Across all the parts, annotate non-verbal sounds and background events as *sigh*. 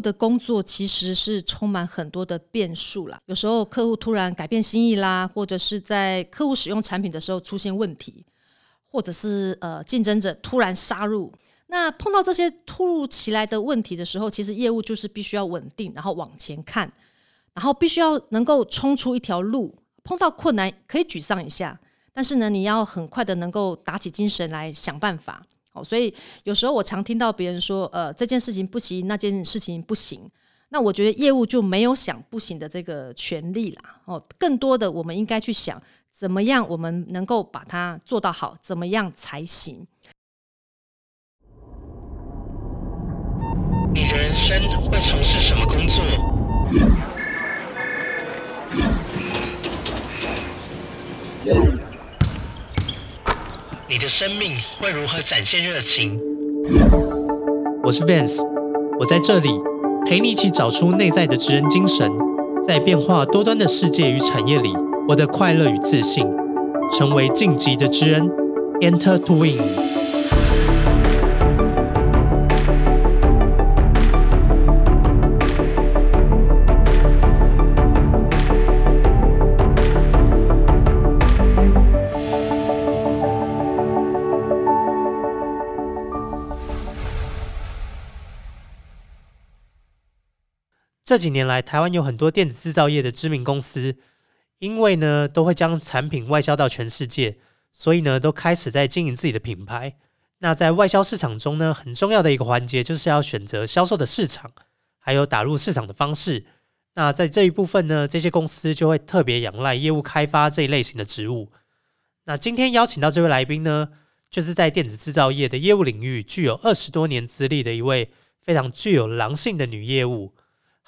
的工作其实是充满很多的变数啦。有时候客户突然改变心意啦，或者是在客户使用产品的时候出现问题，或者是呃竞争者突然杀入。那碰到这些突如其来的问题的时候，其实业务就是必须要稳定，然后往前看，然后必须要能够冲出一条路。碰到困难可以沮丧一下，但是呢，你要很快的能够打起精神来想办法。哦，所以有时候我常听到别人说，呃，这件事情不行，那件事情不行。那我觉得业务就没有想不行的这个权利啦。哦，更多的我们应该去想，怎么样我们能够把它做到好，怎么样才行。你的人生会从事什么工作？你的生命会如何展现热情？我是 Vance，我在这里陪你一起找出内在的知恩精神，在变化多端的世界与产业里，我的快乐与自信，成为晋级的知恩，Enter to Win。这几年来，台湾有很多电子制造业的知名公司，因为呢都会将产品外销到全世界，所以呢都开始在经营自己的品牌。那在外销市场中呢，很重要的一个环节就是要选择销售的市场，还有打入市场的方式。那在这一部分呢，这些公司就会特别仰赖业务开发这一类型的职务。那今天邀请到这位来宾呢，就是在电子制造业的业务领域具有二十多年资历的一位非常具有狼性的女业务。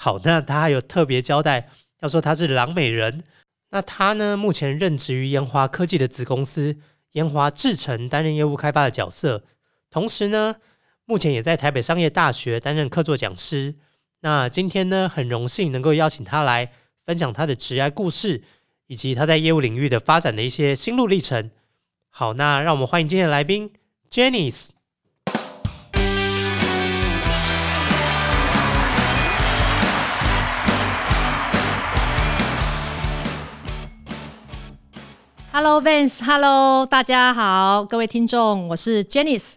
好，那他还有特别交代，要说他是狼美人。那他呢，目前任职于烟华科技的子公司烟华制程，担任业务开发的角色。同时呢，目前也在台北商业大学担任客座讲师。那今天呢，很荣幸能够邀请他来分享他的职业故事，以及他在业务领域的发展的一些心路历程。好，那让我们欢迎今天的来宾，Jenny Hello Vance，Hello，大家好，各位听众，我是 Janice。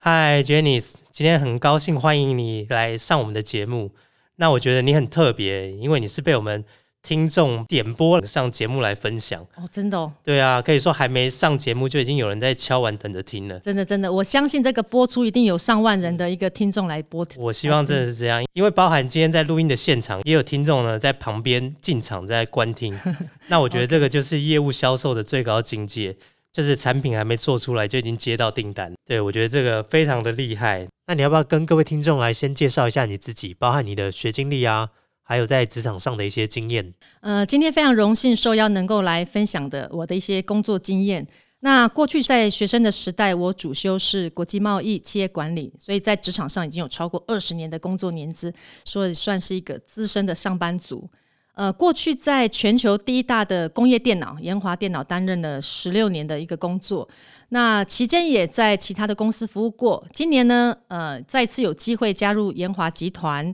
Hi Janice，今天很高兴欢迎你来上我们的节目。那我觉得你很特别，因为你是被我们。听众点播上节目来分享哦，真的哦，对啊，可以说还没上节目就已经有人在敲完等着听了，真的真的，我相信这个播出一定有上万人的一个听众来播。我希望真的是这样，因为包含今天在录音的现场也有听众呢在旁边进场在观听，*laughs* 那我觉得这个就是业务销售的最高境界，就是产品还没做出来就已经接到订单。对我觉得这个非常的厉害。那你要不要跟各位听众来先介绍一下你自己，包含你的学经历啊？还有在职场上的一些经验。呃，今天非常荣幸受邀能够来分享的我的一些工作经验。那过去在学生的时代，我主修是国际贸易、企业管理，所以在职场上已经有超过二十年的工作年资，所以算是一个资深的上班族。呃，过去在全球第一大的工业电脑研华电脑担任了十六年的一个工作，那期间也在其他的公司服务过。今年呢，呃，再次有机会加入研华集团。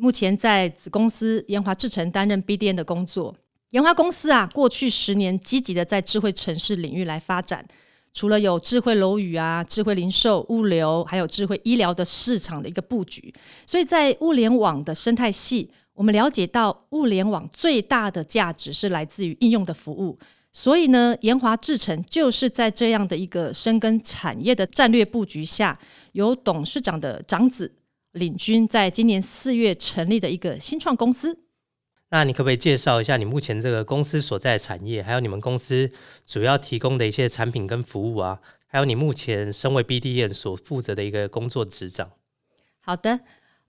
目前在子公司研华智诚担任 BDN 的工作。研华公司啊，过去十年积极的在智慧城市领域来发展，除了有智慧楼宇啊、智慧零售、物流，还有智慧医疗的市场的一个布局。所以在物联网的生态系，我们了解到物联网最大的价值是来自于应用的服务。所以呢，研华智诚就是在这样的一个深耕产业的战略布局下，由董事长的长子。领军在今年四月成立的一个新创公司。那你可不可以介绍一下你目前这个公司所在的产业，还有你们公司主要提供的一些产品跟服务啊？还有你目前身为 BDN 所负责的一个工作职掌？好的，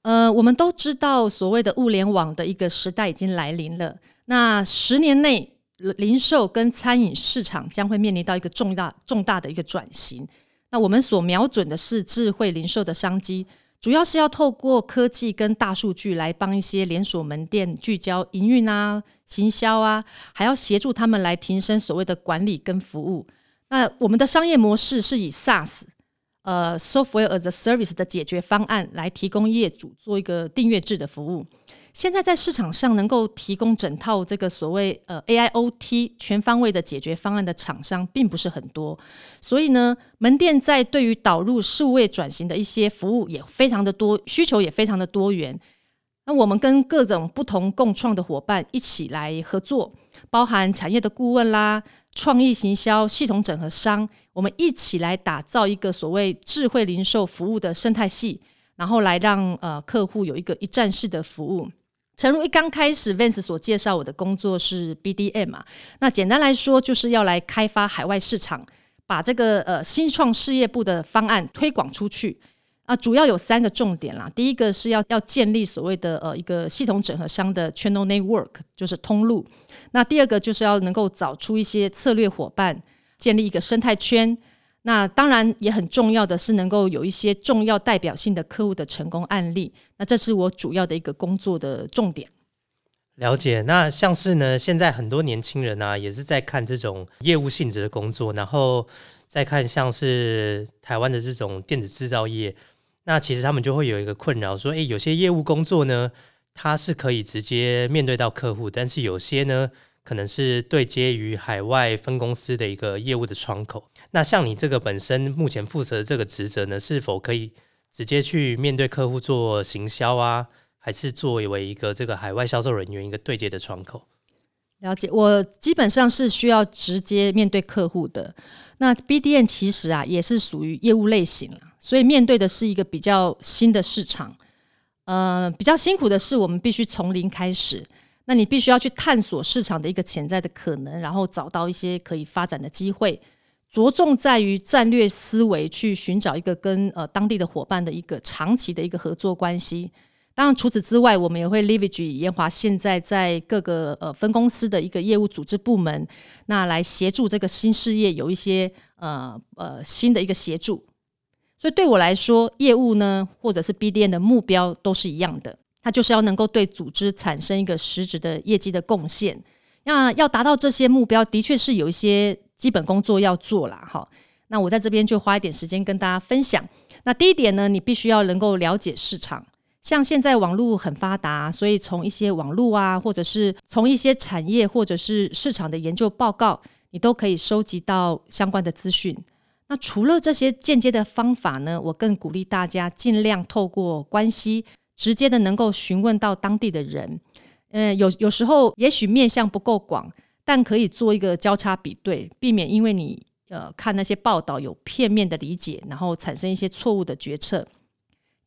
呃，我们都知道所谓的物联网的一个时代已经来临了。那十年内，零售跟餐饮市场将会面临到一个重大重大的一个转型。那我们所瞄准的是智慧零售的商机。主要是要透过科技跟大数据来帮一些连锁门店聚焦营运啊、行销啊，还要协助他们来提升所谓的管理跟服务。那我们的商业模式是以 SaaS 呃 software as a service 的解决方案，来提供业主做一个订阅制的服务。现在在市场上能够提供整套这个所谓呃 AIoT 全方位的解决方案的厂商并不是很多，所以呢，门店在对于导入数位转型的一些服务也非常的多，需求也非常的多元。那我们跟各种不同共创的伙伴一起来合作，包含产业的顾问啦、创意行销、系统整合商，我们一起来打造一个所谓智慧零售服务的生态系，然后来让呃客户有一个一站式的服务。诚如一刚开始，Vance 所介绍我的工作是 BDM 嘛，那简单来说就是要来开发海外市场，把这个呃新创事业部的方案推广出去啊，主要有三个重点啦。第一个是要要建立所谓的呃一个系统整合商的 channel network，就是通路。那第二个就是要能够找出一些策略伙伴，建立一个生态圈。那当然也很重要的是能够有一些重要代表性的客户的成功案例，那这是我主要的一个工作的重点。了解，那像是呢，现在很多年轻人啊，也是在看这种业务性质的工作，然后再看像是台湾的这种电子制造业，那其实他们就会有一个困扰，说，诶，有些业务工作呢，它是可以直接面对到客户，但是有些呢。可能是对接于海外分公司的一个业务的窗口。那像你这个本身目前负责的这个职责呢，是否可以直接去面对客户做行销啊？还是作为一个这个海外销售人员一个对接的窗口？了解，我基本上是需要直接面对客户的。那 BDN 其实啊也是属于业务类型，所以面对的是一个比较新的市场。呃，比较辛苦的是，我们必须从零开始。那你必须要去探索市场的一个潜在的可能，然后找到一些可以发展的机会，着重在于战略思维，去寻找一个跟呃当地的伙伴的一个长期的一个合作关系。当然，除此之外，我们也会 leverage 延华现在在各个呃分公司的一个业务组织部门，那来协助这个新事业有一些呃呃新的一个协助。所以对我来说，业务呢，或者是 BDN 的目标都是一样的。它就是要能够对组织产生一个实质的业绩的贡献。那要达到这些目标，的确是有一些基本工作要做啦。哈。那我在这边就花一点时间跟大家分享。那第一点呢，你必须要能够了解市场。像现在网络很发达，所以从一些网络啊，或者是从一些产业或者是市场的研究报告，你都可以收集到相关的资讯。那除了这些间接的方法呢，我更鼓励大家尽量透过关系。直接的能够询问到当地的人，嗯，有有时候也许面向不够广，但可以做一个交叉比对，避免因为你呃看那些报道有片面的理解，然后产生一些错误的决策。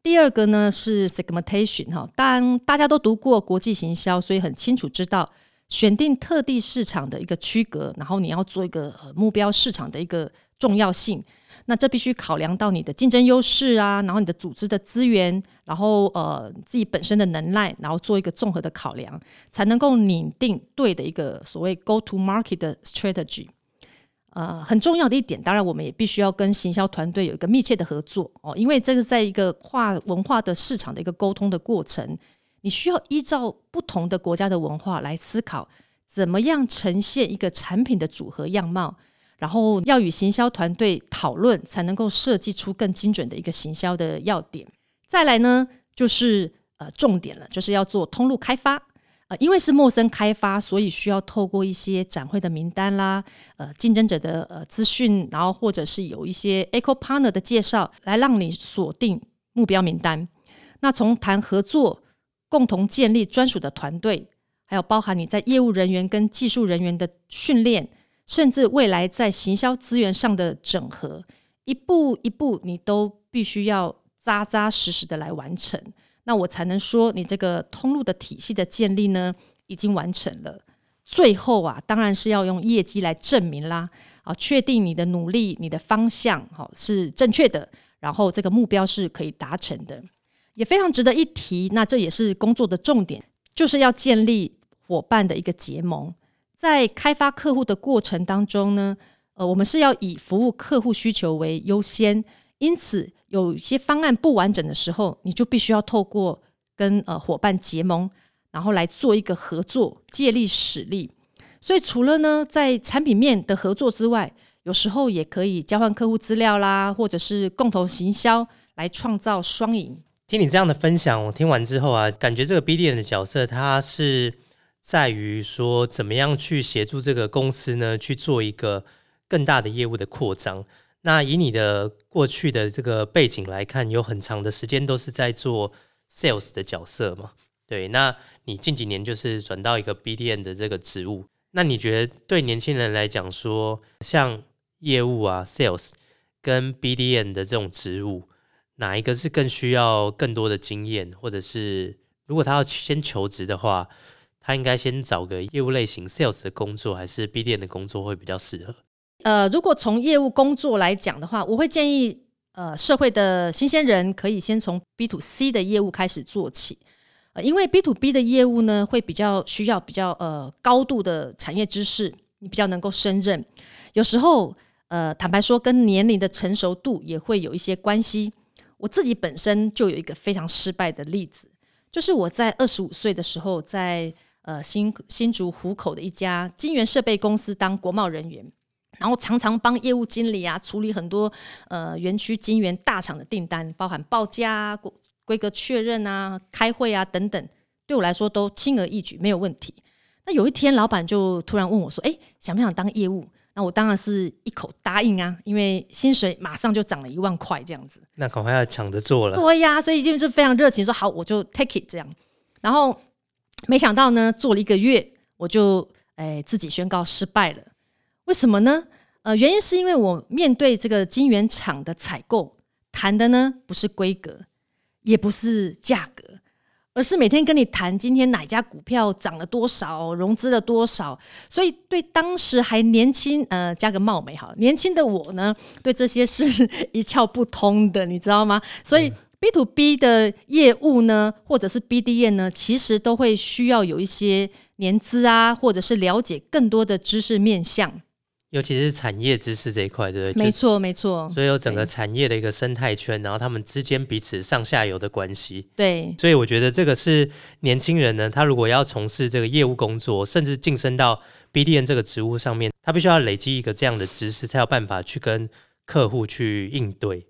第二个呢是 segmentation 哈，当大家都读过国际行销，所以很清楚知道选定特地市场的一个区隔，然后你要做一个目标市场的一个重要性。那这必须考量到你的竞争优势啊，然后你的组织的资源，然后呃自己本身的能耐，然后做一个综合的考量，才能够拟定对的一个所谓 go to market 的 strategy。呃，很重要的一点，当然我们也必须要跟行销团队有一个密切的合作哦，因为这个在一个跨文化的市场的一个沟通的过程，你需要依照不同的国家的文化来思考，怎么样呈现一个产品的组合样貌。然后要与行销团队讨论，才能够设计出更精准的一个行销的要点。再来呢，就是呃重点了，就是要做通路开发。呃，因为是陌生开发，所以需要透过一些展会的名单啦，呃竞争者的呃资讯，然后或者是有一些 eco partner 的介绍，来让你锁定目标名单。那从谈合作、共同建立专属的团队，还有包含你在业务人员跟技术人员的训练。甚至未来在行销资源上的整合，一步一步你都必须要扎扎实实的来完成，那我才能说你这个通路的体系的建立呢已经完成了。最后啊，当然是要用业绩来证明啦，啊，确定你的努力、你的方向好是正确的，然后这个目标是可以达成的，也非常值得一提。那这也是工作的重点，就是要建立伙伴的一个结盟。在开发客户的过程当中呢，呃，我们是要以服务客户需求为优先，因此有一些方案不完整的时候，你就必须要透过跟呃伙伴结盟，然后来做一个合作，借力使力。所以除了呢在产品面的合作之外，有时候也可以交换客户资料啦，或者是共同行销来创造双赢。听你这样的分享，我听完之后啊，感觉这个 BDN 的角色，它是在于说怎么样去协助这个公司呢，去做一个更大的业务的扩张。那以你的过去的这个背景来看，有很长的时间都是在做 sales 的角色嘛？对，那你近几年就是转到一个 B D N 的这个职务，那你觉得对年轻人来讲说，像业务啊 sales 跟 B D N 的这种职务，哪一个是更需要更多的经验，或者是如果他要先求职的话，他应该先找个业务类型 sales 的工作，还是 B 店的工作会比较适合？呃，如果从业务工作来讲的话，我会建议，呃，社会的新鲜人可以先从 B to C 的业务开始做起，呃，因为 B to B 的业务呢，会比较需要比较呃高度的产业知识，你比较能够胜任。有时候，呃，坦白说，跟年龄的成熟度也会有一些关系。我自己本身就有一个非常失败的例子，就是我在二十五岁的时候，在呃新新竹湖口的一家金源设备公司当国贸人员。然后常常帮业务经理啊处理很多呃园区金源大厂的订单，包含报价、规规格确认啊、开会啊等等，对我来说都轻而易举，没有问题。那有一天，老板就突然问我说：“哎，想不想当业务？”那我当然是一口答应啊，因为薪水马上就涨了一万块这样子。那赶快要抢着做了。对呀，所以就是非常热情，说好我就 take it 这样。然后没想到呢，做了一个月，我就哎自己宣告失败了。为什么呢？呃，原因是因为我面对这个晶圆厂的采购，谈的呢不是规格，也不是价格，而是每天跟你谈今天哪家股票涨了多少，融资了多少。所以对当时还年轻，呃，加个貌美好，年轻的我呢，对这些是 *laughs* 一窍不通的，你知道吗？所以 B to B 的业务呢，或者是 B D N 呢，其实都会需要有一些年资啊，或者是了解更多的知识面向。尤其是产业知识这一块，对不对？没错，没错。所以有整个产业的一个生态圈，然后他们之间彼此上下游的关系。对。所以我觉得这个是年轻人呢，他如果要从事这个业务工作，甚至晋升到 BDN 这个职务上面，他必须要累积一个这样的知识，才有办法去跟客户去应对。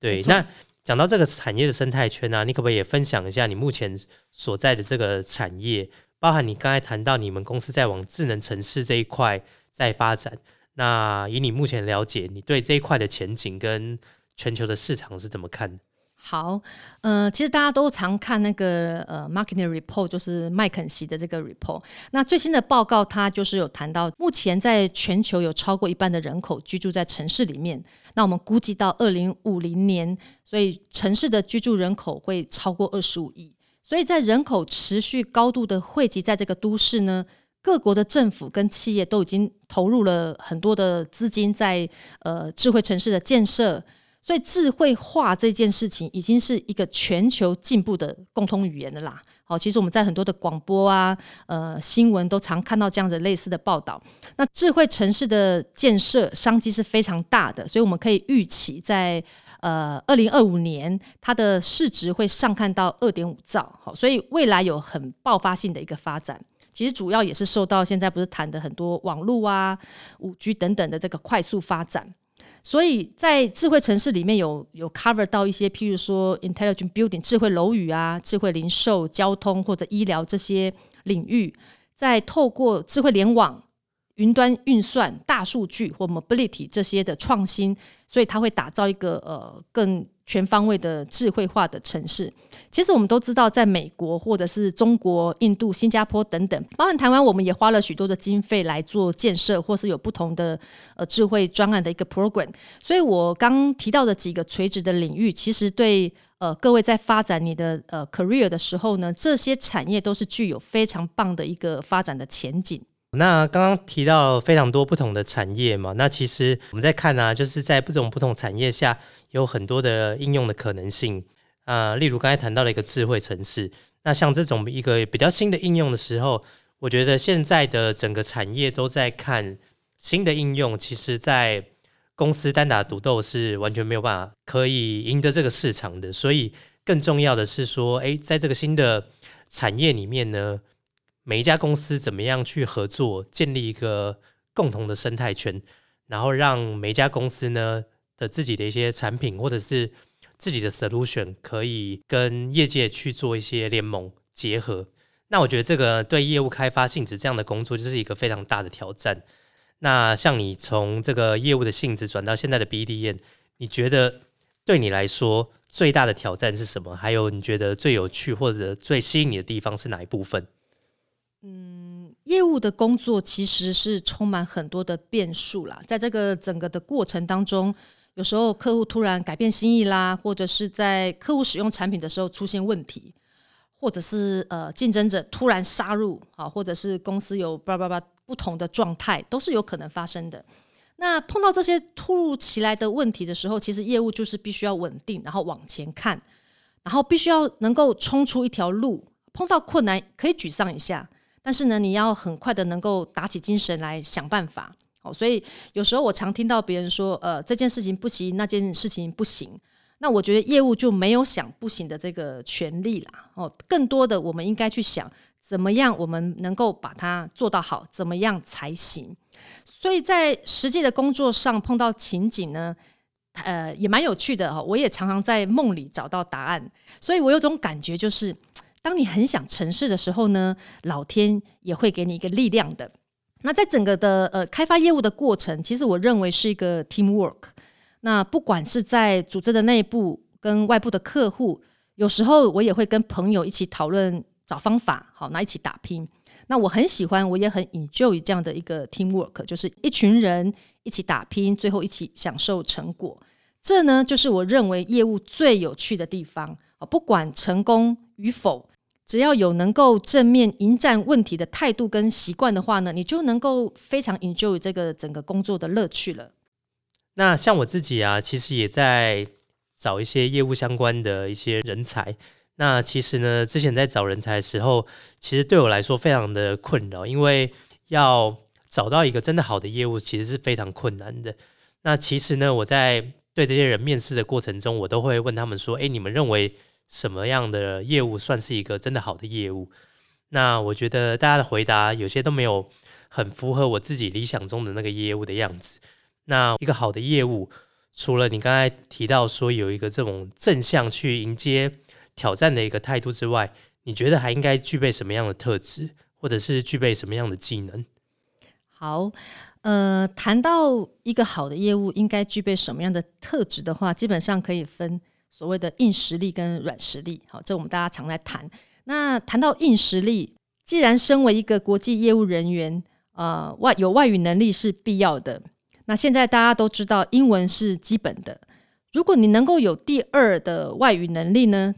对。那讲到这个产业的生态圈啊，你可不可以也分享一下你目前所在的这个产业，包含你刚才谈到你们公司在往智能城市这一块。在发展，那以你目前了解，你对这一块的前景跟全球的市场是怎么看？好，呃，其实大家都常看那个呃，marketing report，就是麦肯锡的这个 report。那最新的报告，它就是有谈到，目前在全球有超过一半的人口居住在城市里面。那我们估计到二零五零年，所以城市的居住人口会超过二十五亿。所以在人口持续高度的汇集在这个都市呢。各国的政府跟企业都已经投入了很多的资金在呃智慧城市的建设，所以智慧化这件事情已经是一个全球进步的共通语言的啦。好，其实我们在很多的广播啊、呃新闻都常看到这样的类似的报道。那智慧城市的建设商机是非常大的，所以我们可以预期在呃二零二五年它的市值会上看到二点五兆。好，所以未来有很爆发性的一个发展。其实主要也是受到现在不是谈的很多网络啊、五 G 等等的这个快速发展，所以在智慧城市里面有有 cover 到一些，譬如说 intelligent building 智慧楼宇啊、智慧零售、交通或者医疗这些领域，在透过智慧联网、云端运算、大数据或 mobility 这些的创新，所以它会打造一个呃更。全方位的智慧化的城市，其实我们都知道，在美国或者是中国、印度、新加坡等等，包含台湾，我们也花了许多的经费来做建设，或是有不同的呃智慧专案的一个 program。所以我刚提到的几个垂直的领域，其实对呃各位在发展你的呃 career 的时候呢，这些产业都是具有非常棒的一个发展的前景。那刚刚提到非常多不同的产业嘛，那其实我们在看啊，就是在不同不同产业下有很多的应用的可能性啊。例如刚才谈到了一个智慧城市，那像这种一个比较新的应用的时候，我觉得现在的整个产业都在看新的应用，其实在公司单打独斗是完全没有办法可以赢得这个市场的。所以更重要的是说，诶，在这个新的产业里面呢。每一家公司怎么样去合作，建立一个共同的生态圈？然后让每一家公司呢的自己的一些产品或者是自己的 solution 可以跟业界去做一些联盟结合。那我觉得这个对业务开发性质这样的工作就是一个非常大的挑战。那像你从这个业务的性质转到现在的 BDN，你觉得对你来说最大的挑战是什么？还有你觉得最有趣或者最吸引你的地方是哪一部分？嗯，业务的工作其实是充满很多的变数啦，在这个整个的过程当中，有时候客户突然改变心意啦，或者是在客户使用产品的时候出现问题，或者是呃竞争者突然杀入，好，或者是公司有叭叭叭不同的状态，都是有可能发生的。那碰到这些突如其来的问题的时候，其实业务就是必须要稳定，然后往前看，然后必须要能够冲出一条路。碰到困难可以沮丧一下。但是呢，你要很快的能够打起精神来想办法哦。所以有时候我常听到别人说，呃，这件事情不行，那件事情不行。那我觉得业务就没有想不行的这个权利啦。哦，更多的我们应该去想，怎么样我们能够把它做到好，怎么样才行。所以在实际的工作上碰到情景呢，呃，也蛮有趣的哈。我也常常在梦里找到答案，所以我有种感觉就是。当你很想成事的时候呢，老天也会给你一个力量的。那在整个的呃开发业务的过程，其实我认为是一个 team work。那不管是在组织的内部跟外部的客户，有时候我也会跟朋友一起讨论找方法，好，那一起打拼。那我很喜欢，我也很 enjoy 这样的一个 team work，就是一群人一起打拼，最后一起享受成果。这呢，就是我认为业务最有趣的地方啊！不管成功与否。只要有能够正面迎战问题的态度跟习惯的话呢，你就能够非常 enjoy 这个整个工作的乐趣了。那像我自己啊，其实也在找一些业务相关的一些人才。那其实呢，之前在找人才的时候，其实对我来说非常的困扰，因为要找到一个真的好的业务，其实是非常困难的。那其实呢，我在对这些人面试的过程中，我都会问他们说：“哎，你们认为？”什么样的业务算是一个真的好的业务？那我觉得大家的回答有些都没有很符合我自己理想中的那个业务的样子。那一个好的业务，除了你刚才提到说有一个这种正向去迎接挑战的一个态度之外，你觉得还应该具备什么样的特质，或者是具备什么样的技能？好，呃，谈到一个好的业务应该具备什么样的特质的话，基本上可以分。所谓的硬实力跟软实力，好，这我们大家常来谈。那谈到硬实力，既然身为一个国际业务人员，呃，外有外语能力是必要的。那现在大家都知道，英文是基本的。如果你能够有第二的外语能力呢，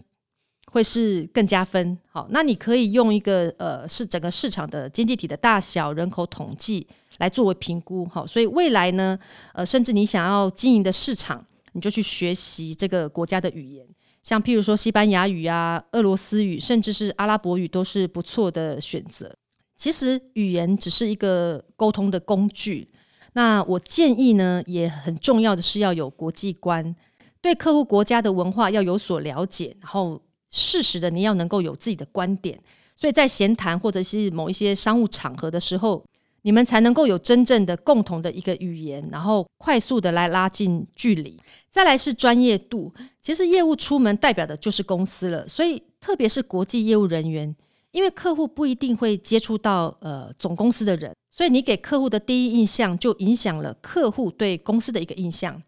会是更加分。好，那你可以用一个呃，是整个市场的经济体的大小、人口统计来作为评估。好，所以未来呢，呃，甚至你想要经营的市场。你就去学习这个国家的语言，像譬如说西班牙语啊、俄罗斯语，甚至是阿拉伯语，都是不错的选择。其实语言只是一个沟通的工具。那我建议呢，也很重要的是要有国际观，对客户国家的文化要有所了解，然后适时的你要能够有自己的观点。所以在闲谈或者是某一些商务场合的时候。你们才能够有真正的共同的一个语言，然后快速的来拉近距离。再来是专业度，其实业务出门代表的就是公司了，所以特别是国际业务人员，因为客户不一定会接触到呃总公司的人，所以你给客户的第一印象就影响了客户对公司的一个印象。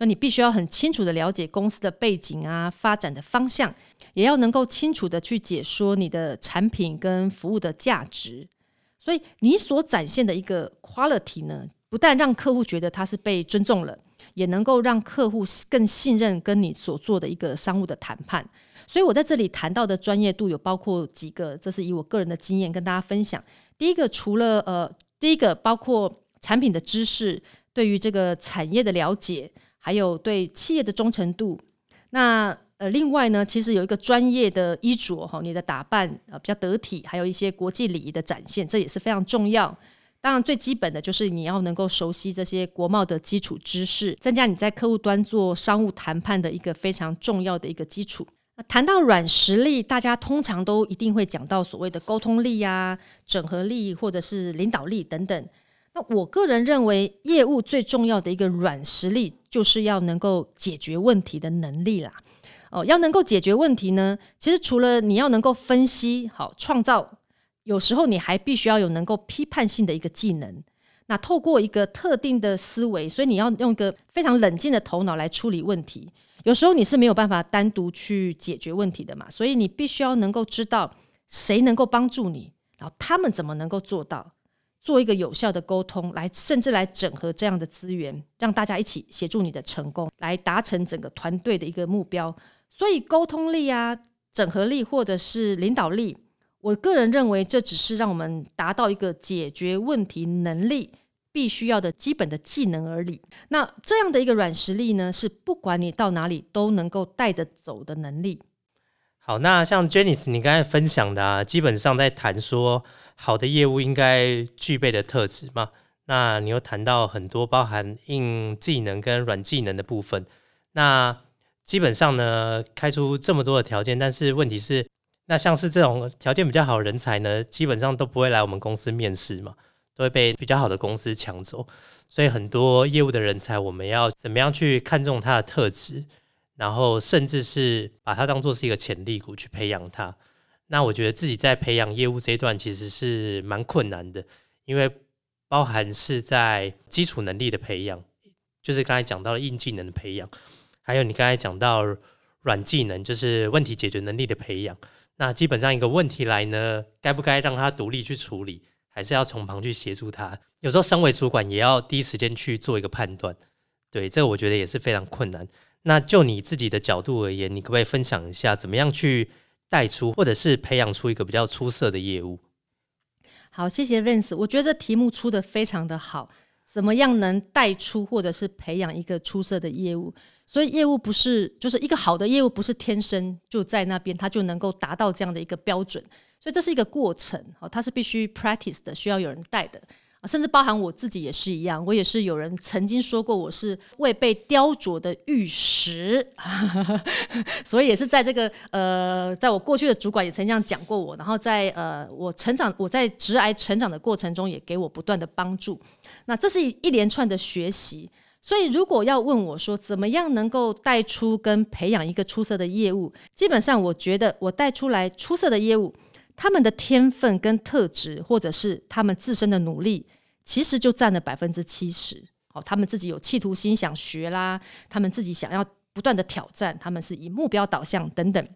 那你必须要很清楚的了解公司的背景啊，发展的方向，也要能够清楚的去解说你的产品跟服务的价值。所以你所展现的一个 quality 呢，不但让客户觉得他是被尊重了，也能够让客户更信任跟你所做的一个商务的谈判。所以我在这里谈到的专业度有包括几个，这是以我个人的经验跟大家分享。第一个，除了呃，第一个包括产品的知识，对于这个产业的了解，还有对企业的忠诚度。那呃，另外呢，其实有一个专业的衣着哈，你的打扮呃比较得体，还有一些国际礼仪的展现，这也是非常重要。当然，最基本的就是你要能够熟悉这些国贸的基础知识，增加你在客户端做商务谈判的一个非常重要的一个基础。谈到软实力，大家通常都一定会讲到所谓的沟通力呀、整合力或者是领导力等等。那我个人认为，业务最重要的一个软实力，就是要能够解决问题的能力啦。哦，要能够解决问题呢，其实除了你要能够分析好创造，有时候你还必须要有能够批判性的一个技能。那透过一个特定的思维，所以你要用一个非常冷静的头脑来处理问题。有时候你是没有办法单独去解决问题的嘛，所以你必须要能够知道谁能够帮助你，然后他们怎么能够做到。做一个有效的沟通，来甚至来整合这样的资源，让大家一起协助你的成功，来达成整个团队的一个目标。所以沟通力啊、整合力或者是领导力，我个人认为这只是让我们达到一个解决问题能力必须要的基本的技能而已。那这样的一个软实力呢，是不管你到哪里都能够带着走的能力。好，那像 Janice 你刚才分享的啊，基本上在谈说。好的业务应该具备的特质嘛？那你又谈到很多包含硬技能跟软技能的部分。那基本上呢，开出这么多的条件，但是问题是，那像是这种条件比较好的人才呢，基本上都不会来我们公司面试嘛，都会被比较好的公司抢走。所以很多业务的人才，我们要怎么样去看重他的特质，然后甚至是把他当做是一个潜力股去培养他。那我觉得自己在培养业务这一段其实是蛮困难的，因为包含是在基础能力的培养，就是刚才讲到的硬技能的培养，还有你刚才讲到软技能，就是问题解决能力的培养。那基本上一个问题来呢，该不该让他独立去处理，还是要从旁去协助他？有时候身为主管也要第一时间去做一个判断。对，这个我觉得也是非常困难。那就你自己的角度而言，你可不可以分享一下怎么样去？带出，或者是培养出一个比较出色的业务。好，谢谢 Vince。我觉得这题目出的非常的好。怎么样能带出，或者是培养一个出色的业务？所以业务不是，就是一个好的业务，不是天生就在那边，它就能够达到这样的一个标准。所以这是一个过程，好，它是必须 practice 的，需要有人带的。甚至包含我自己也是一样，我也是有人曾经说过我是未被雕琢的玉石，*laughs* 所以也是在这个呃，在我过去的主管也曾经这样讲过我，然后在呃我成长我在职涯成长的过程中也给我不断的帮助，那这是一连串的学习，所以如果要问我说怎么样能够带出跟培养一个出色的业务，基本上我觉得我带出来出色的业务。他们的天分跟特质，或者是他们自身的努力，其实就占了百分之七十。好，他们自己有企图心，想学啦，他们自己想要不断的挑战，他们是以目标导向等等。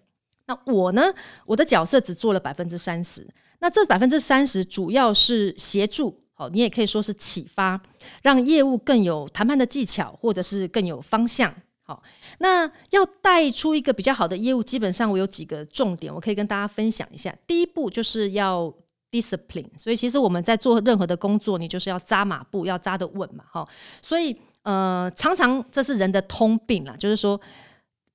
那我呢，我的角色只做了百分之三十。那这百分之三十主要是协助，好，你也可以说是启发，让业务更有谈判的技巧，或者是更有方向。好，那要带出一个比较好的业务，基本上我有几个重点，我可以跟大家分享一下。第一步就是要 discipline，所以其实我们在做任何的工作，你就是要扎马步，要扎得稳嘛，哈。所以呃，常常这是人的通病啦，就是说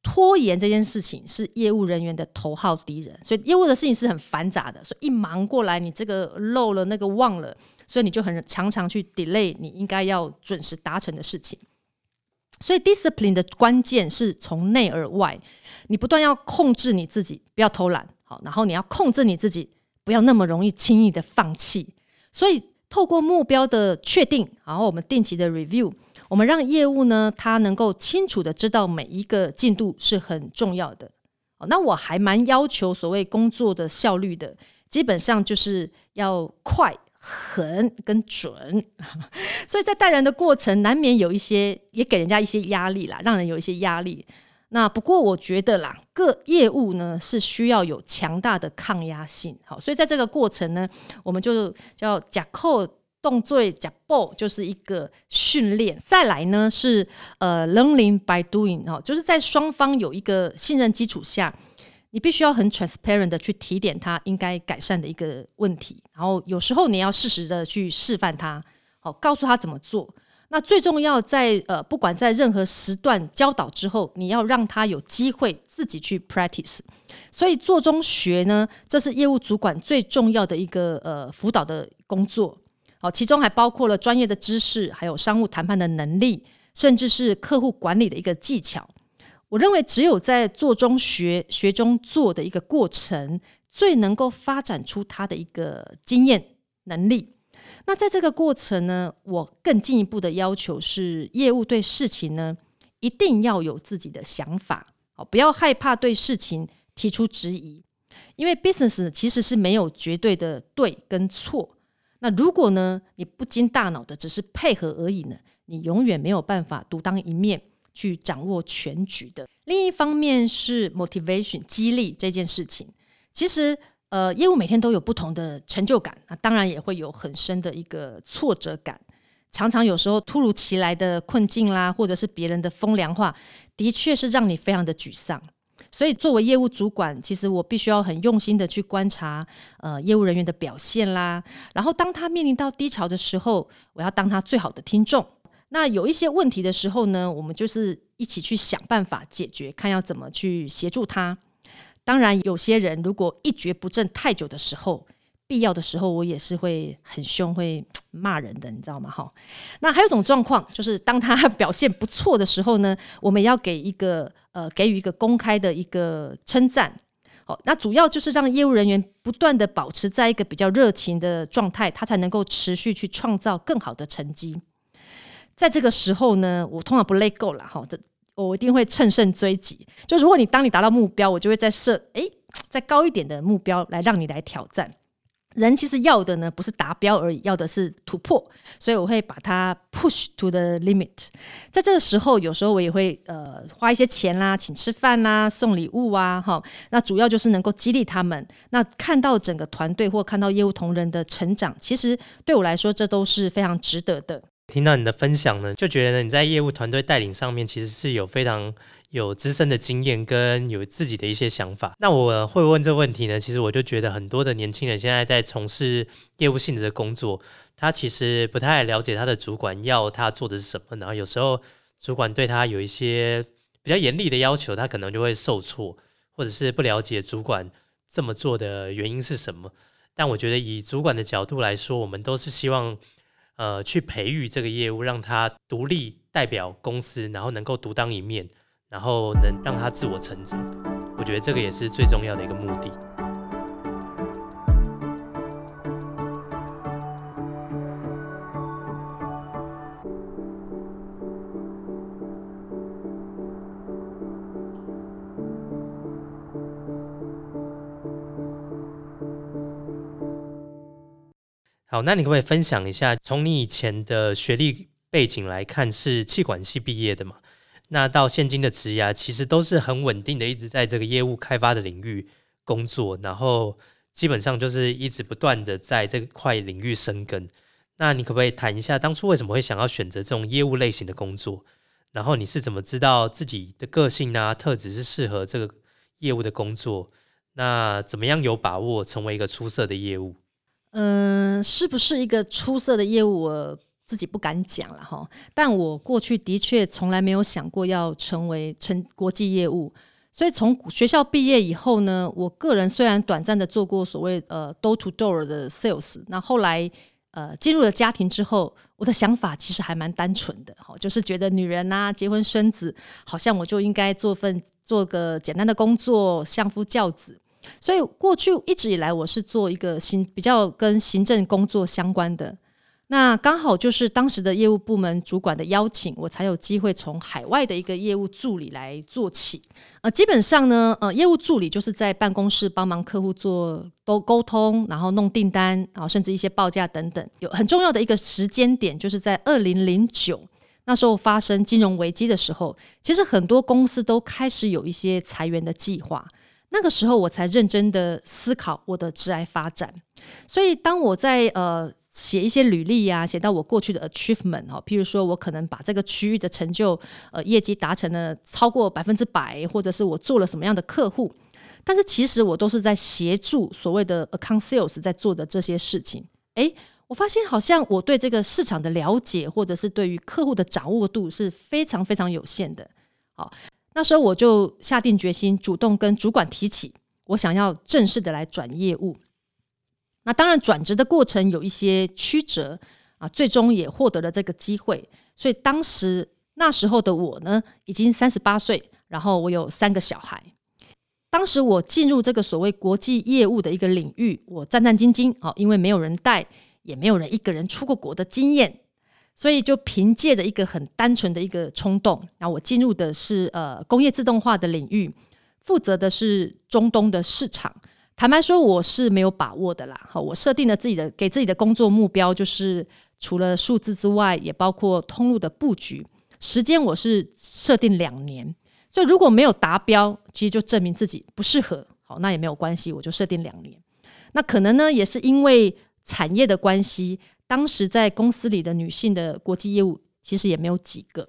拖延这件事情是业务人员的头号敌人。所以业务的事情是很繁杂的，所以一忙过来，你这个漏了那个忘了，所以你就很常常去 delay 你应该要准时达成的事情。所以，discipline 的关键是从内而外，你不断要控制你自己，不要偷懒，好，然后你要控制你自己，不要那么容易轻易的放弃。所以，透过目标的确定，然后我们定期的 review，我们让业务呢，它能够清楚的知道每一个进度是很重要的。那我还蛮要求所谓工作的效率的，基本上就是要快。狠跟准，*laughs* 所以在带人的过程难免有一些，也给人家一些压力啦，让人有一些压力。那不过我觉得啦，各业务呢是需要有强大的抗压性。好，所以在这个过程呢，我们就叫假扣动作假爆，就是一个训练。再来呢是呃 learning by doing 哈，就是在双方有一个信任基础下。你必须要很 transparent 的去提点他应该改善的一个问题，然后有时候你要适时的去示范他，好告诉他怎么做。那最重要在呃，不管在任何时段教导之后，你要让他有机会自己去 practice。所以做中学呢，这是业务主管最重要的一个呃辅导的工作。好，其中还包括了专业的知识，还有商务谈判的能力，甚至是客户管理的一个技巧。我认为，只有在做中学、学中做的一个过程，最能够发展出他的一个经验能力。那在这个过程呢，我更进一步的要求是，业务对事情呢一定要有自己的想法，好，不要害怕对事情提出质疑，因为 business 其实是没有绝对的对跟错。那如果呢，你不经大脑的只是配合而已呢，你永远没有办法独当一面去掌握全局的。另一方面是 motivation 激励这件事情，其实。呃，业务每天都有不同的成就感，那当然也会有很深的一个挫折感。常常有时候突如其来的困境啦，或者是别人的风凉话，的确是让你非常的沮丧。所以作为业务主管，其实我必须要很用心的去观察呃业务人员的表现啦。然后当他面临到低潮的时候，我要当他最好的听众。那有一些问题的时候呢，我们就是一起去想办法解决，看要怎么去协助他。当然，有些人如果一蹶不振太久的时候，必要的时候我也是会很凶，会骂人的，你知道吗？哈，那还有一种状况，就是当他 *laughs* 表现不错的时候呢，我们要给一个呃给予一个公开的一个称赞。好，那主要就是让业务人员不断的保持在一个比较热情的状态，他才能够持续去创造更好的成绩。在这个时候呢，我通常不累够了哈，这。我一定会乘胜追击。就如果你当你达到目标，我就会再设诶再高一点的目标来让你来挑战。人其实要的呢不是达标而已，要的是突破。所以我会把它 push to the limit。在这个时候，有时候我也会呃花一些钱啦，请吃饭啦，送礼物啊，哈。那主要就是能够激励他们。那看到整个团队或看到业务同仁的成长，其实对我来说，这都是非常值得的。听到你的分享呢，就觉得你在业务团队带领上面其实是有非常有资深的经验，跟有自己的一些想法。那我会问这个问题呢，其实我就觉得很多的年轻人现在在从事业务性质的工作，他其实不太了解他的主管要他做的是什么，然后有时候主管对他有一些比较严厉的要求，他可能就会受挫，或者是不了解主管这么做的原因是什么。但我觉得以主管的角度来说，我们都是希望。呃，去培育这个业务，让他独立代表公司，然后能够独当一面，然后能让他自我成长。我觉得这个也是最重要的一个目的。好，那你可不可以分享一下，从你以前的学历背景来看，是气管系毕业的嘛？那到现今的职涯，其实都是很稳定的，一直在这个业务开发的领域工作，然后基本上就是一直不断的在这块领域生根。那你可不可以谈一下，当初为什么会想要选择这种业务类型的工作？然后你是怎么知道自己的个性啊特质是适合这个业务的工作？那怎么样有把握成为一个出色的业务？嗯，是不是一个出色的业务？我自己不敢讲了哈。但我过去的确从来没有想过要成为成国际业务。所以从学校毕业以后呢，我个人虽然短暂的做过所谓呃 door to door 的 sales，那后来呃进入了家庭之后，我的想法其实还蛮单纯的哈，就是觉得女人呐结婚生子，好像我就应该做份做个简单的工作，相夫教子。所以过去一直以来，我是做一个行比较跟行政工作相关的。那刚好就是当时的业务部门主管的邀请，我才有机会从海外的一个业务助理来做起。呃，基本上呢，呃，业务助理就是在办公室帮忙客户做都沟通，然后弄订单，然后甚至一些报价等等。有很重要的一个时间点，就是在二零零九那时候发生金融危机的时候，其实很多公司都开始有一些裁员的计划。那个时候我才认真的思考我的职业发展，所以当我在呃写一些履历呀，写到我过去的 achievement 哈，譬如说我可能把这个区域的成就呃业绩达成了超过百分之百，或者是我做了什么样的客户，但是其实我都是在协助所谓的 account sales 在做的这些事情。诶，我发现好像我对这个市场的了解，或者是对于客户的掌握度是非常非常有限的。好。那时候我就下定决心，主动跟主管提起，我想要正式的来转业务。那当然转职的过程有一些曲折啊，最终也获得了这个机会。所以当时那时候的我呢，已经三十八岁，然后我有三个小孩。当时我进入这个所谓国际业务的一个领域，我战战兢兢，好，因为没有人带，也没有人一个人出过国的经验，所以就凭借着一个很单纯的一个冲动，然后我进入的是呃工业自动化的领域，负责的是中东的市场。坦白说，我是没有把握的啦。好，我设定了自己的给自己的工作目标，就是除了数字之外，也包括通路的布局。时间我是设定两年，所以如果没有达标，其实就证明自己不适合。好，那也没有关系，我就设定两年。那可能呢，也是因为产业的关系，当时在公司里的女性的国际业务其实也没有几个。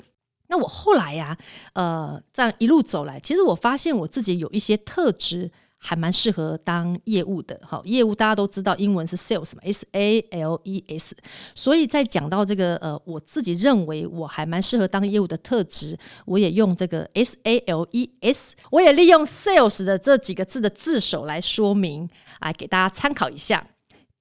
那我后来呀，呃，这样一路走来，其实我发现我自己有一些特质。还蛮适合当业务的，好，业务大家都知道，英文是 sales 嘛，S A L E S。所以在讲到这个呃，我自己认为我还蛮适合当业务的特质，我也用这个 S A L E S，我也利用 sales 的这几个字的字首来说明，啊，给大家参考一下。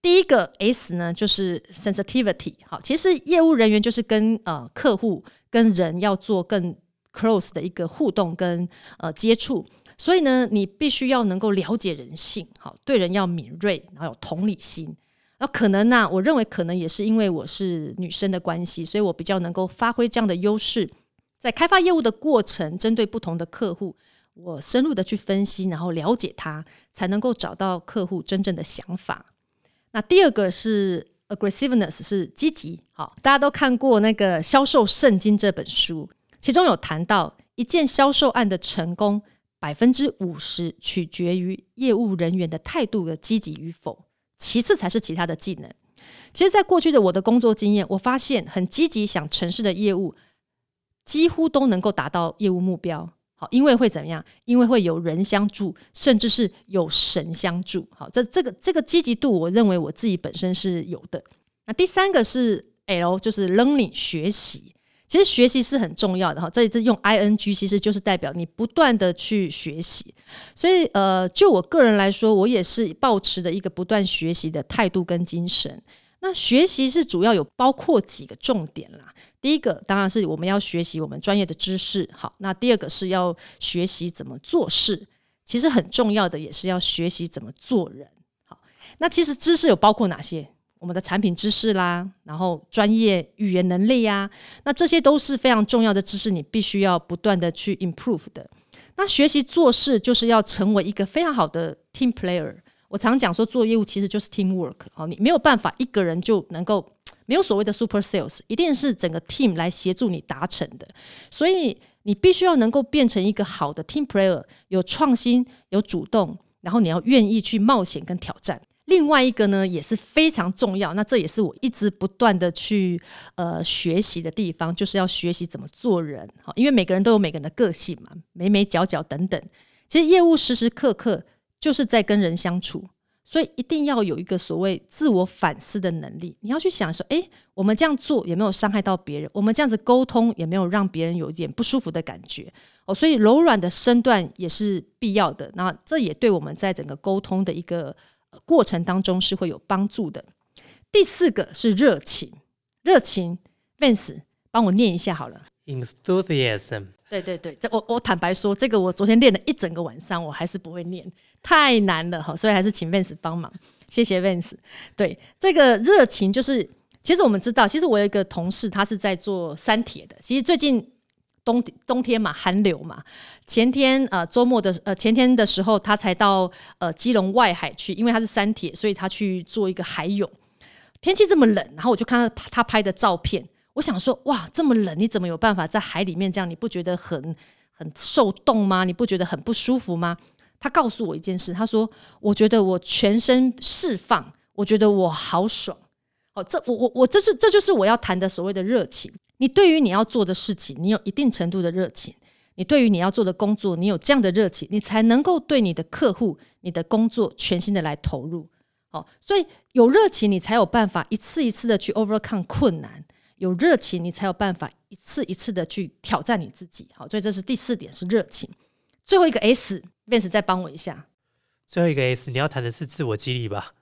第一个 S 呢，就是 sensitivity，好，其实业务人员就是跟呃客户跟人要做更 close 的一个互动跟呃接触。所以呢，你必须要能够了解人性，好，对人要敏锐，然后有同理心。那可能呢，我认为可能也是因为我是女生的关系，所以我比较能够发挥这样的优势，在开发业务的过程，针对不同的客户，我深入的去分析，然后了解他，才能够找到客户真正的想法。那第二个是 aggressiveness，是积极。好，大家都看过那个《销售圣经》这本书，其中有谈到一件销售案的成功。百分之五十取决于业务人员的态度的积极与否，其次才是其他的技能。其实，在过去的我的工作经验，我发现很积极想城市的业务，几乎都能够达到业务目标。好，因为会怎么样？因为会有人相助，甚至是有神相助。好，这这个这个积极度，我认为我自己本身是有的。那第三个是 L，就是 learning 学习。其实学习是很重要的哈，这一次用 I N G 其实就是代表你不断的去学习，所以呃，就我个人来说，我也是保持着一个不断学习的态度跟精神。那学习是主要有包括几个重点啦，第一个当然是我们要学习我们专业的知识，好，那第二个是要学习怎么做事，其实很重要的也是要学习怎么做人。好，那其实知识有包括哪些？我们的产品知识啦，然后专业语言能力呀，那这些都是非常重要的知识，你必须要不断的去 improve 的。那学习做事就是要成为一个非常好的 team player。我常讲说，做业务其实就是 team work。好，你没有办法一个人就能够没有所谓的 super sales，一定是整个 team 来协助你达成的。所以你必须要能够变成一个好的 team player，有创新，有主动，然后你要愿意去冒险跟挑战。另外一个呢也是非常重要，那这也是我一直不断的去呃学习的地方，就是要学习怎么做人。好，因为每个人都有每个人的个性嘛，眉眉角角等等。其实业务时时刻刻就是在跟人相处，所以一定要有一个所谓自我反思的能力。你要去想说，哎，我们这样做有没有伤害到别人？我们这样子沟通有没有让别人有一点不舒服的感觉？哦，所以柔软的身段也是必要的。那这也对我们在整个沟通的一个。过程当中是会有帮助的。第四个是热情，热情，Vance 帮我念一下好了。Enthusiasm。对对对，这我我坦白说，这个我昨天练了一整个晚上，我还是不会念，太难了哈，所以还是请 Vance 帮忙，谢谢 Vance。对，这个热情就是，其实我们知道，其实我有一个同事，他是在做三铁的，其实最近。冬冬天嘛，寒流嘛。前天呃周末的呃前天的时候，他才到呃基隆外海去，因为他是三铁，所以他去做一个海泳。天气这么冷，然后我就看到他拍的照片，我想说哇，这么冷，你怎么有办法在海里面这样？你不觉得很很受冻吗？你不觉得很不舒服吗？他告诉我一件事，他说我觉得我全身释放，我觉得我好爽。哦，这我我我这是这就是我要谈的所谓的热情。你对于你要做的事情，你有一定程度的热情；你对于你要做的工作，你有这样的热情，你才能够对你的客户、你的工作全心的来投入。好，所以有热情，你才有办法一次一次的去 overcome 困难；有热情，你才有办法一次一次的去挑战你自己。好，所以这是第四点是热情。最后一个 S，Vince 再帮我一下。最后一个 S，你要谈的是自我激励吧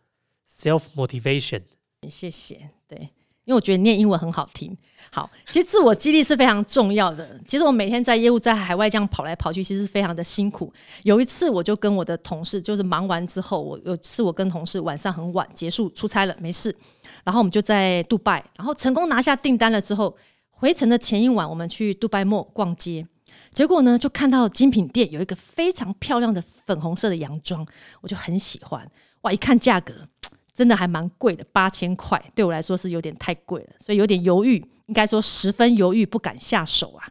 ？Self motivation。谢谢。对。因为我觉得念英文很好听。好，其实自我激励是非常重要的。其实我每天在业务在海外这样跑来跑去，其实非常的辛苦。有一次我就跟我的同事，就是忙完之后，我有次我跟同事晚上很晚结束出差了，没事，然后我们就在杜拜，然后成功拿下订单了之后，回程的前一晚我们去杜拜莫逛街，结果呢就看到精品店有一个非常漂亮的粉红色的洋装，我就很喜欢。哇，一看价格。真的还蛮贵的，八千块对我来说是有点太贵了，所以有点犹豫，应该说十分犹豫，不敢下手啊。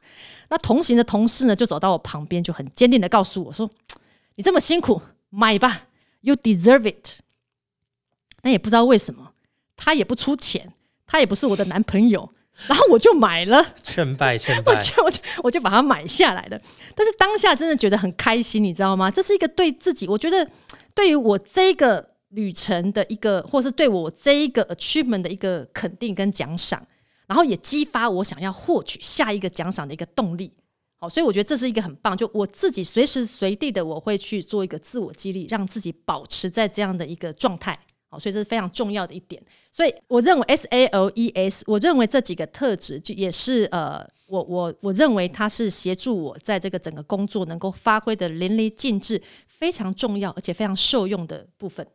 那同行的同事呢，就走到我旁边，就很坚定的告诉我说：“你这么辛苦，买吧，You deserve it。”那也不知道为什么，他也不出钱，他也不是我的男朋友，然后我就买了，劝败劝败，我就我就我就把它买下来了。但是当下真的觉得很开心，你知道吗？这是一个对自己，我觉得对于我这个。旅程的一个，或是对我这一个 achievement 的一个肯定跟奖赏，然后也激发我想要获取下一个奖赏的一个动力。好，所以我觉得这是一个很棒，就我自己随时随地的我会去做一个自我激励，让自己保持在这样的一个状态。所以这是非常重要的一点。所以我认为 S A L E S，我认为这几个特质就也是呃，我我我认为它是协助我在这个整个工作能够发挥的淋漓尽致，非常重要而且非常受用的部分。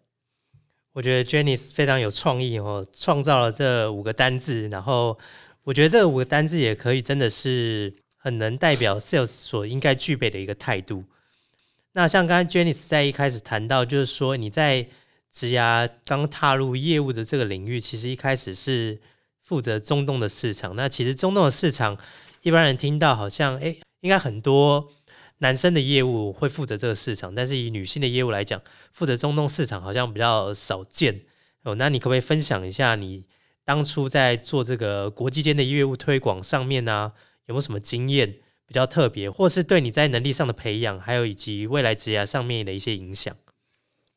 我觉得 Jenny 非常有创意哦，创造了这五个单字，然后我觉得这五个单字也可以真的是很能代表 Sales 所应该具备的一个态度。那像刚才 Jenny 在一开始谈到，就是说你在职涯刚踏入业务的这个领域，其实一开始是负责中东的市场。那其实中东的市场，一般人听到好像哎，应该很多。男生的业务会负责这个市场，但是以女性的业务来讲，负责中东市场好像比较少见哦。那你可不可以分享一下你当初在做这个国际间的业务推广上面呢，有没有什么经验比较特别，或是对你在能力上的培养，还有以及未来职业上面的一些影响？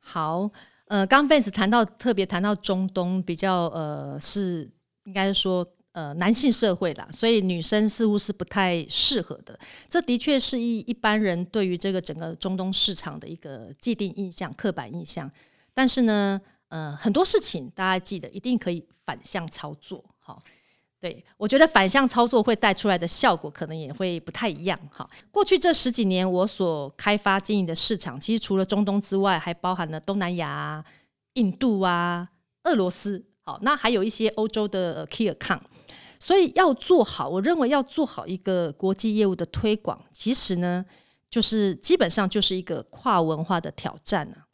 好，呃，刚 fans 谈到特别谈到中东，比较呃是应该说。呃，男性社会啦，所以女生似乎是不太适合的。这的确是一一般人对于这个整个中东市场的一个既定印象、刻板印象。但是呢，呃，很多事情大家记得一定可以反向操作。好，对我觉得反向操作会带出来的效果可能也会不太一样。好，过去这十几年我所开发经营的市场，其实除了中东之外，还包含了东南亚、印度啊、俄罗斯。好，那还有一些欧洲的 key account。所以要做好，我认为要做好一个国际业务的推广，其实呢，就是基本上就是一个跨文化的挑战啊。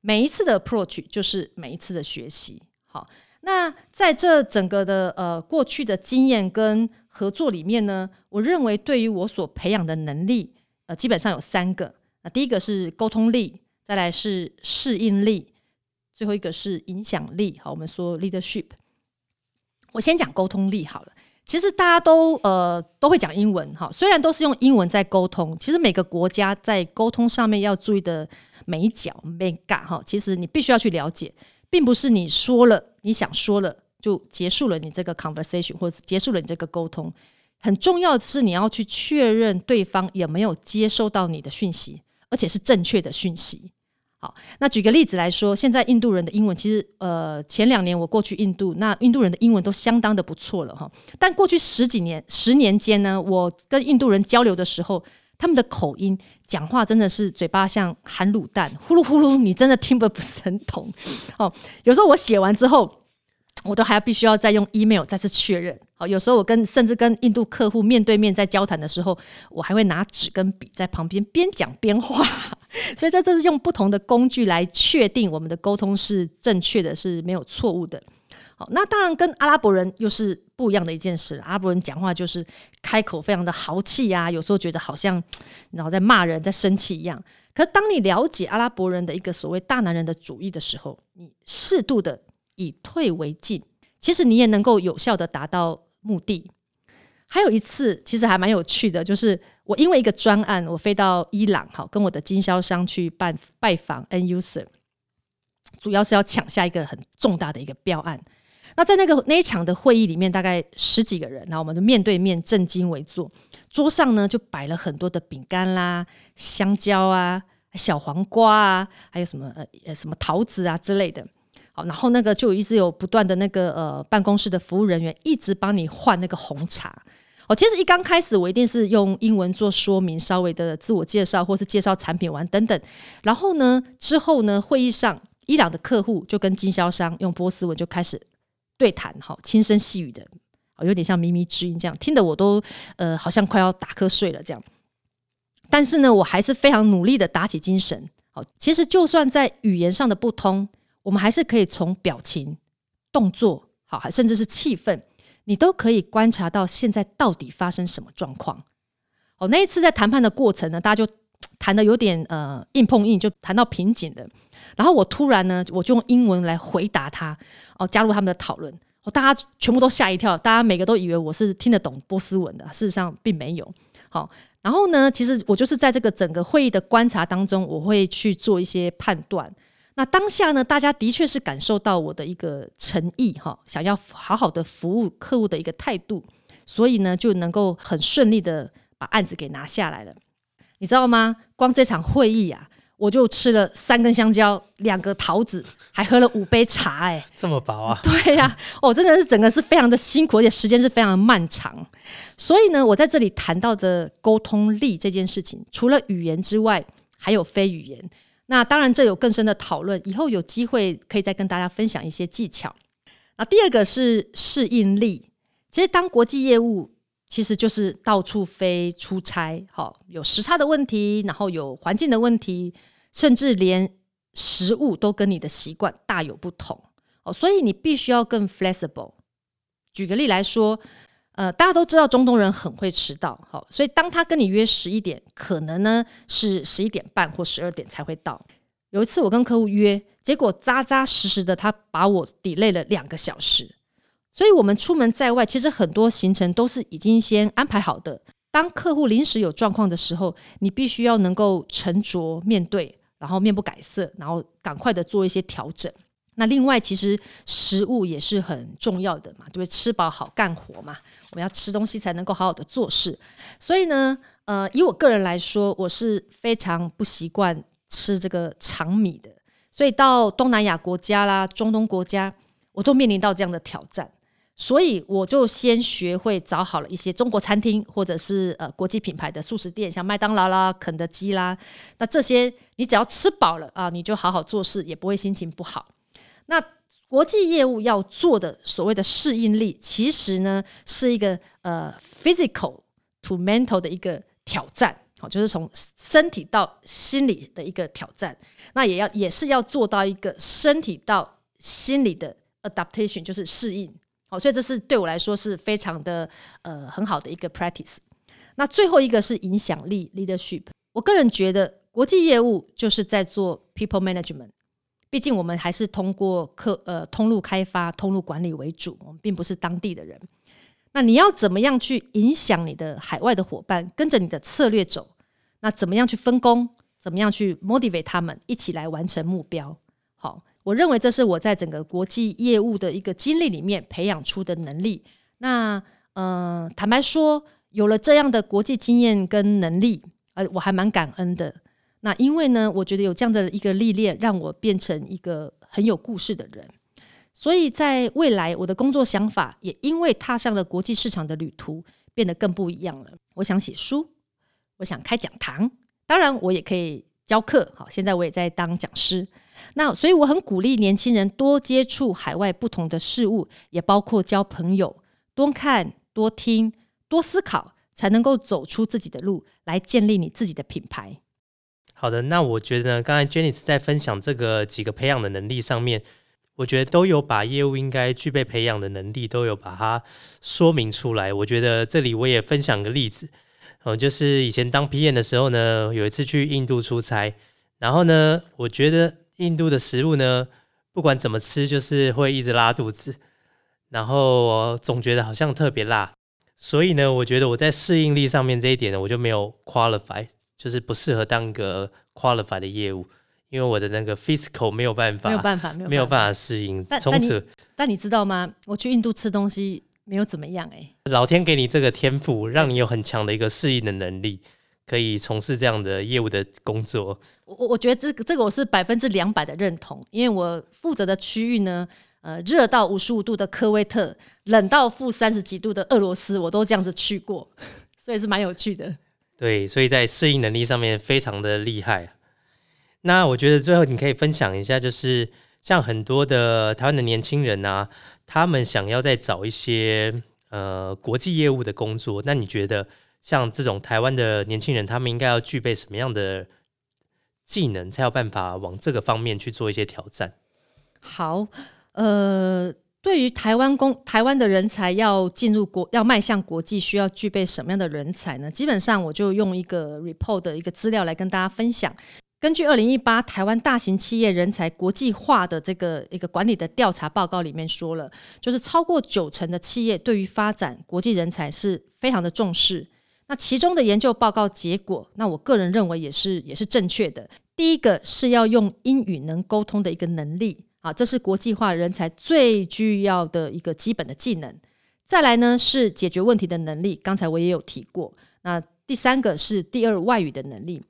每一次的 approach 就是每一次的学习。好，那在这整个的呃过去的经验跟合作里面呢，我认为对于我所培养的能力，呃，基本上有三个。那第一个是沟通力，再来是适应力，最后一个是影响力。好，我们说 leadership。我先讲沟通力好了。其实大家都呃都会讲英文哈，虽然都是用英文在沟通，其实每个国家在沟通上面要注意的美角美感哈，其实你必须要去了解，并不是你说了你想说了就结束了你这个 conversation 或者结束了你这个沟通。很重要的是你要去确认对方有没有接收到你的讯息，而且是正确的讯息。好，那举个例子来说，现在印度人的英文其实，呃，前两年我过去印度，那印度人的英文都相当的不错了哈。但过去十几年、十年间呢，我跟印度人交流的时候，他们的口音、讲话真的是嘴巴像含卤蛋，呼噜呼噜，你真的听不不是很懂。*laughs* 哦，有时候我写完之后。我都还要必须要再用 email 再次确认。好，有时候我跟甚至跟印度客户面对面在交谈的时候，我还会拿纸跟笔在旁边边讲边画。*laughs* 所以在这是用不同的工具来确定我们的沟通是正确的，是没有错误的。那当然跟阿拉伯人又是不一样的一件事。阿拉伯人讲话就是开口非常的豪气呀，有时候觉得好像然后在骂人、在生气一样。可是当你了解阿拉伯人的一个所谓大男人的主义的时候，你适度的。以退为进，其实你也能够有效的达到目的。还有一次，其实还蛮有趣的，就是我因为一个专案，我飞到伊朗，哈，跟我的经销商去办拜访 N user，主要是要抢下一个很重大的一个标案。那在那个那一场的会议里面，大概十几个人，然后我们就面对面正襟危坐，桌上呢就摆了很多的饼干啦、香蕉啊、小黄瓜啊，还有什么呃什么桃子啊之类的。好，然后那个就一直有不断的那个呃办公室的服务人员一直帮你换那个红茶。哦，其实一刚开始我一定是用英文做说明，稍微的自我介绍或是介绍产品完等等。然后呢，之后呢，会议上伊朗的客户就跟经销商用波斯文就开始对谈，哈，轻声细语的，有点像靡靡之音这样，听得我都呃好像快要打瞌睡了这样。但是呢，我还是非常努力的打起精神。好，其实就算在语言上的不通，我们还是可以从表情、动作，好，还甚至是气氛。你都可以观察到现在到底发生什么状况。哦，那一次在谈判的过程呢，大家就谈的有点呃硬碰硬，就谈到瓶颈的。然后我突然呢，我就用英文来回答他，哦，加入他们的讨论。哦，大家全部都吓一跳，大家每个都以为我是听得懂波斯文的，事实上并没有。好，然后呢，其实我就是在这个整个会议的观察当中，我会去做一些判断。那当下呢，大家的确是感受到我的一个诚意哈，想要好好的服务客户的一个态度，所以呢就能够很顺利的把案子给拿下来了。你知道吗？光这场会议啊，我就吃了三根香蕉，两个桃子，还喝了五杯茶，哎，这么饱啊？对呀，哦，真的是整个是非常的辛苦，而且时间是非常的漫长。所以呢，我在这里谈到的沟通力这件事情，除了语言之外，还有非语言。那当然，这有更深的讨论，以后有机会可以再跟大家分享一些技巧。那第二个是适应力，其实当国际业务其实就是到处飞出差，好有时差的问题，然后有环境的问题，甚至连食物都跟你的习惯大有不同哦，所以你必须要更 flexible。举个例来说。呃，大家都知道中东人很会迟到，好，所以当他跟你约十一点，可能呢是十一点半或十二点才会到。有一次我跟客户约，结果扎扎实实的他把我 delay 了两个小时。所以，我们出门在外，其实很多行程都是已经先安排好的。当客户临时有状况的时候，你必须要能够沉着面对，然后面不改色，然后赶快的做一些调整。那另外，其实食物也是很重要的嘛，对不对？吃饱好干活嘛，我们要吃东西才能够好好的做事。所以呢，呃，以我个人来说，我是非常不习惯吃这个长米的。所以到东南亚国家啦、中东国家，我都面临到这样的挑战。所以我就先学会找好了一些中国餐厅，或者是呃国际品牌的素食店，像麦当劳啦、肯德基啦。那这些你只要吃饱了啊，你就好好做事，也不会心情不好。那国际业务要做的所谓的适应力，其实呢是一个呃 physical to mental 的一个挑战，好，就是从身体到心理的一个挑战。那也要也是要做到一个身体到心理的 adaptation，就是适应。好，所以这是对我来说是非常的呃很好的一个 practice。那最后一个是影响力 leadership。我个人觉得国际业务就是在做 people management。毕竟我们还是通过客呃通路开发、通路管理为主，我们并不是当地的人。那你要怎么样去影响你的海外的伙伴，跟着你的策略走？那怎么样去分工？怎么样去 motivate 他们一起来完成目标？好，我认为这是我在整个国际业务的一个经历里面培养出的能力。那嗯，坦白说，有了这样的国际经验跟能力，呃，我还蛮感恩的。那因为呢，我觉得有这样的一个历练，让我变成一个很有故事的人。所以在未来，我的工作想法也因为踏上了国际市场的旅途，变得更不一样了。我想写书，我想开讲堂，当然我也可以教课。好，现在我也在当讲师。那所以我很鼓励年轻人多接触海外不同的事物，也包括交朋友，多看、多听、多思考，才能够走出自己的路，来建立你自己的品牌。好的，那我觉得，刚才 Jenny 在分享这个几个培养的能力上面，我觉得都有把业务应该具备培养的能力都有把它说明出来。我觉得这里我也分享个例子，哦，就是以前当 PM 的时候呢，有一次去印度出差，然后呢，我觉得印度的食物呢，不管怎么吃，就是会一直拉肚子，然后总觉得好像特别辣，所以呢，我觉得我在适应力上面这一点呢，我就没有 qualify。就是不适合当个 qualify 的业务，因为我的那个 physical 没有办法，没有办法，没有办法适应。从此，但你知道吗？我去印度吃东西没有怎么样哎。老天给你这个天赋，让你有很强的一个适应的能力。可以从事这样的业务的工作。我我我觉得这个这个我是百分之两百的认同，因为我负责的区域呢，呃，热到五十五度的科威特，冷到负三十几度的俄罗斯，我都这样子去过，*laughs* 所以是蛮有趣的。对，所以在适应能力上面非常的厉害。那我觉得最后你可以分享一下，就是像很多的台湾的年轻人啊，他们想要再找一些呃国际业务的工作，那你觉得像这种台湾的年轻人，他们应该要具备什么样的技能，才有办法往这个方面去做一些挑战？好，呃，对于台湾公台湾的人才要进入国要迈向国际，需要具备什么样的人才呢？基本上我就用一个 report 的一个资料来跟大家分享。根据二零一八台湾大型企业人才国际化的这个一个管理的调查报告里面说了，就是超过九成的企业对于发展国际人才是非常的重视。那其中的研究报告结果，那我个人认为也是也是正确的。第一个是要用英语能沟通的一个能力啊，这是国际化人才最具要的一个基本的技能。再来呢是解决问题的能力，刚才我也有提过。那第三个是第二外语的能力。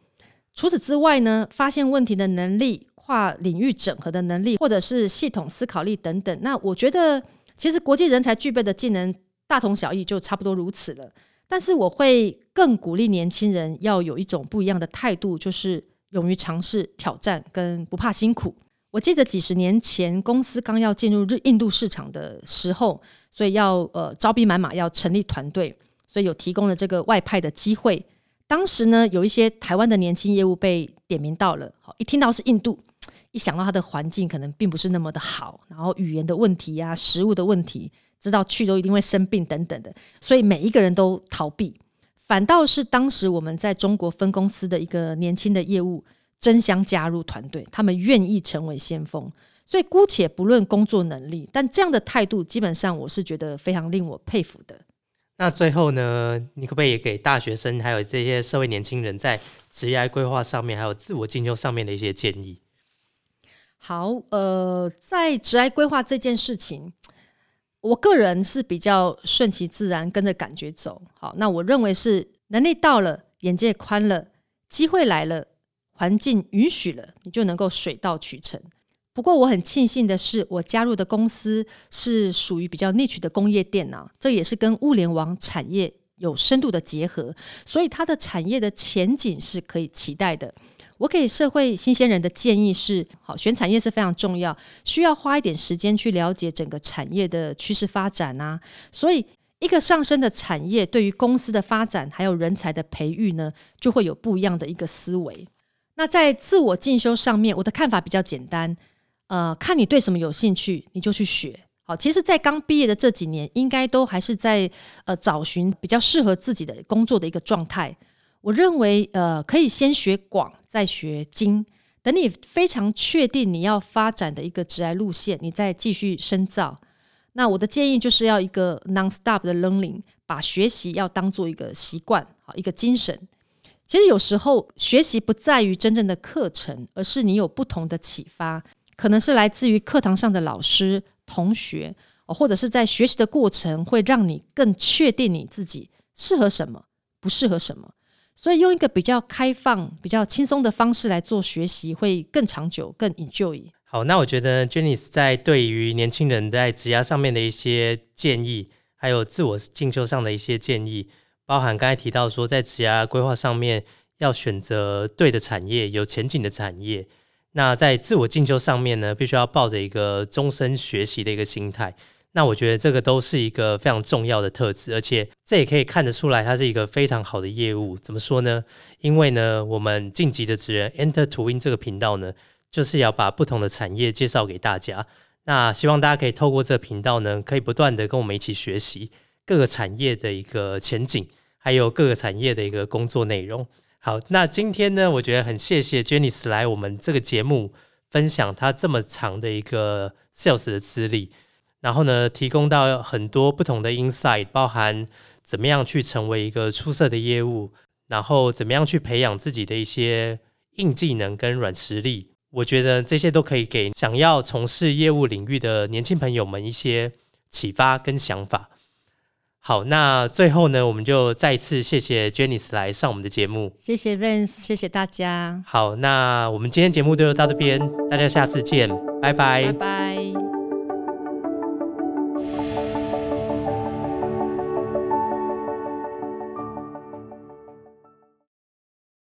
除此之外呢，发现问题的能力、跨领域整合的能力，或者是系统思考力等等。那我觉得，其实国际人才具备的技能大同小异，就差不多如此了。但是我会更鼓励年轻人要有一种不一样的态度，就是勇于尝试挑战跟不怕辛苦。我记得几十年前公司刚要进入日印度市场的时候，所以要呃招兵买马，要成立团队，所以有提供了这个外派的机会。当时呢，有一些台湾的年轻业务被点名到了。一听到是印度，一想到它的环境可能并不是那么的好，然后语言的问题呀、食物的问题，知道去都一定会生病等等的，所以每一个人都逃避。反倒是当时我们在中国分公司的一个年轻的业务争相加入团队，他们愿意成为先锋。所以姑且不论工作能力，但这样的态度，基本上我是觉得非常令我佩服的。那最后呢，你可不可以也给大学生还有这些社会年轻人在职业规划上面，还有自我进修上面的一些建议？好，呃，在职业规划这件事情，我个人是比较顺其自然，跟着感觉走。好，那我认为是能力到了，眼界宽了，机会来了，环境允许了，你就能够水到渠成。不过我很庆幸的是，我加入的公司是属于比较 niche 的工业电脑，这也是跟物联网产业有深度的结合，所以它的产业的前景是可以期待的。我给社会新鲜人的建议是：好，选产业是非常重要，需要花一点时间去了解整个产业的趋势发展啊。所以，一个上升的产业对于公司的发展还有人才的培育呢，就会有不一样的一个思维。那在自我进修上面，我的看法比较简单。呃，看你对什么有兴趣，你就去学。好，其实，在刚毕业的这几年，应该都还是在呃找寻比较适合自己的工作的一个状态。我认为，呃，可以先学广，再学精。等你非常确定你要发展的一个职业路线，你再继续深造。那我的建议就是要一个 non-stop 的 learning，把学习要当做一个习惯，好，一个精神。其实有时候学习不在于真正的课程，而是你有不同的启发。可能是来自于课堂上的老师、同学，或者是在学习的过程，会让你更确定你自己适合什么，不适合什么。所以用一个比较开放、比较轻松的方式来做学习，会更长久、更 enjoy。好，那我觉得 Jenny 在对于年轻人在职涯上面的一些建议，还有自我进修上的一些建议，包含刚才提到说，在职涯规划上面要选择对的产业、有前景的产业。那在自我进修上面呢，必须要抱着一个终身学习的一个心态。那我觉得这个都是一个非常重要的特质，而且这也可以看得出来，它是一个非常好的业务。怎么说呢？因为呢，我们晋级的职人 Enter to Win 这个频道呢，就是要把不同的产业介绍给大家。那希望大家可以透过这个频道呢，可以不断的跟我们一起学习各个产业的一个前景，还有各个产业的一个工作内容。好，那今天呢，我觉得很谢谢 Jenny 来我们这个节目分享她这么长的一个 sales 的资历，然后呢，提供到很多不同的 insight，包含怎么样去成为一个出色的业务，然后怎么样去培养自己的一些硬技能跟软实力。我觉得这些都可以给想要从事业务领域的年轻朋友们一些启发跟想法。好，那最后呢，我们就再一次谢谢 Janice 来上我们的节目。谢谢 Vince，谢谢大家，好，那我们今天节目就到这边，大家下次见，拜拜拜拜。